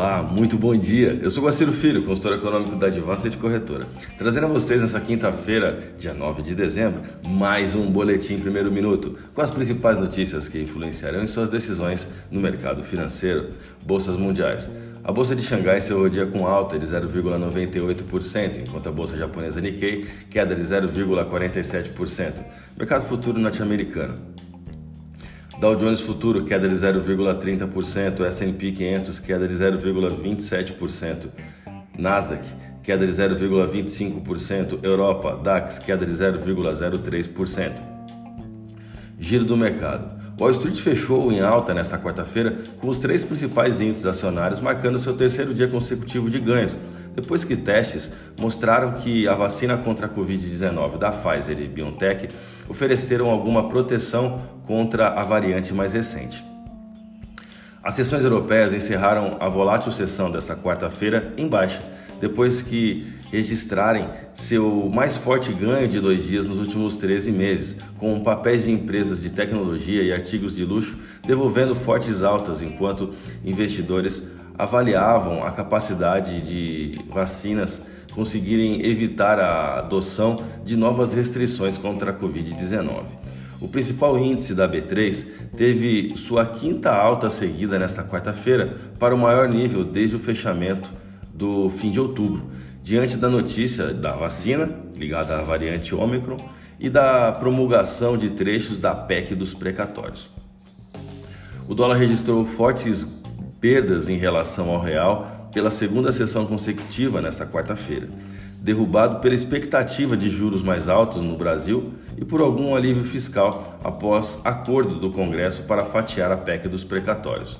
Olá, muito bom dia. Eu sou Guaciro Filho, consultor econômico da Advanced Corretora. Trazendo a vocês nessa quinta-feira, dia 9 de dezembro, mais um boletim primeiro minuto, com as principais notícias que influenciarão em suas decisões no mercado financeiro. Bolsas mundiais. A bolsa de Xangai encerrou o com alta de 0,98%, enquanto a bolsa japonesa Nikkei queda de 0,47%. Mercado futuro norte-americano. Dow Jones Futuro queda de 0,30%, S&P 500 queda de 0,27%, Nasdaq queda de 0,25%, Europa DAX queda de 0,03%. Giro do mercado. Wall Street fechou em alta nesta quarta-feira, com os três principais índices acionários marcando seu terceiro dia consecutivo de ganhos, depois que testes mostraram que a vacina contra a Covid-19 da Pfizer e BioNTech ofereceram alguma proteção contra a variante mais recente. As sessões europeias encerraram a volátil sessão desta quarta-feira em baixa, depois que registrarem seu mais forte ganho de dois dias nos últimos 13 meses, com papéis de empresas de tecnologia e artigos de luxo devolvendo fortes altas, enquanto investidores avaliavam a capacidade de vacinas conseguirem evitar a adoção de novas restrições contra a Covid-19. O principal índice da B3 teve sua quinta alta seguida nesta quarta-feira para o maior nível desde o fechamento do fim de outubro, diante da notícia da vacina ligada à variante Ômicron e da promulgação de trechos da PEC dos precatórios. O dólar registrou fortes perdas em relação ao real pela segunda sessão consecutiva nesta quarta-feira, derrubado pela expectativa de juros mais altos no Brasil e por algum alívio fiscal após acordo do Congresso para fatiar a PEC dos precatórios.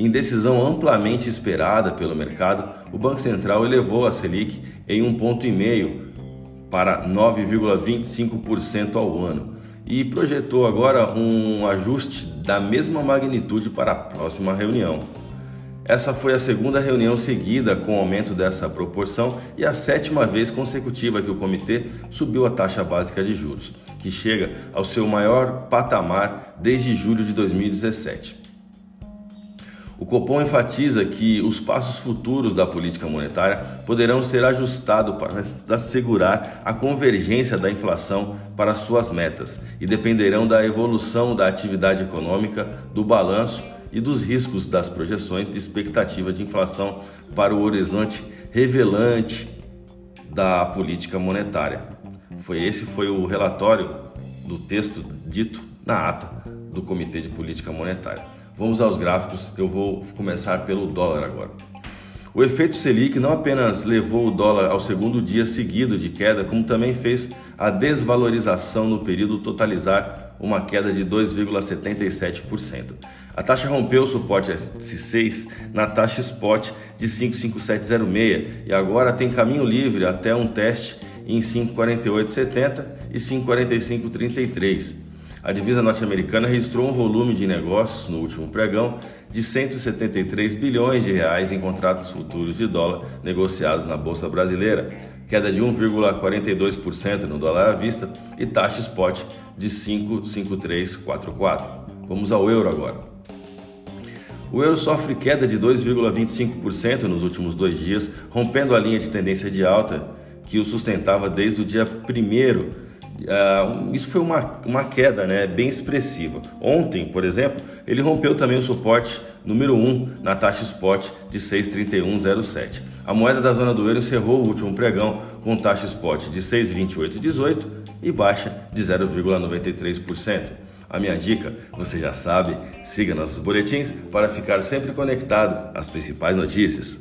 Em decisão amplamente esperada pelo mercado, o Banco Central elevou a Selic em um ponto e meio para 9,25% ao ano e projetou agora um ajuste da mesma magnitude para a próxima reunião. Essa foi a segunda reunião seguida com aumento dessa proporção e a sétima vez consecutiva que o comitê subiu a taxa básica de juros, que chega ao seu maior patamar desde julho de 2017. O Copom enfatiza que os passos futuros da política monetária poderão ser ajustados para assegurar a convergência da inflação para suas metas e dependerão da evolução da atividade econômica, do balanço e dos riscos das projeções de expectativa de inflação para o horizonte revelante da política monetária. Foi esse foi o relatório do texto dito na ata do Comitê de Política Monetária. Vamos aos gráficos, eu vou começar pelo dólar agora. O efeito Selic não apenas levou o dólar ao segundo dia seguido de queda, como também fez a desvalorização no período totalizar uma queda de 2,77%. A taxa rompeu o suporte S6 na taxa spot de 55706 e agora tem caminho livre até um teste em 548,70 e 545,33. A divisa norte-americana registrou um volume de negócios no último pregão de 173 bilhões de reais em contratos futuros de dólar negociados na bolsa brasileira, queda de 1,42% no dólar à vista e taxa spot de 5,5344. Vamos ao euro agora. O euro sofre queda de 2,25% nos últimos dois dias, rompendo a linha de tendência de alta que o sustentava desde o dia 1 Uh, isso foi uma, uma queda né, bem expressiva. Ontem, por exemplo, ele rompeu também o suporte número 1 na taxa spot de 6,3107. A moeda da zona do euro encerrou o último pregão com taxa spot de 6,2818 e baixa de 0,93%. A minha dica, você já sabe, siga nossos boletins para ficar sempre conectado às principais notícias.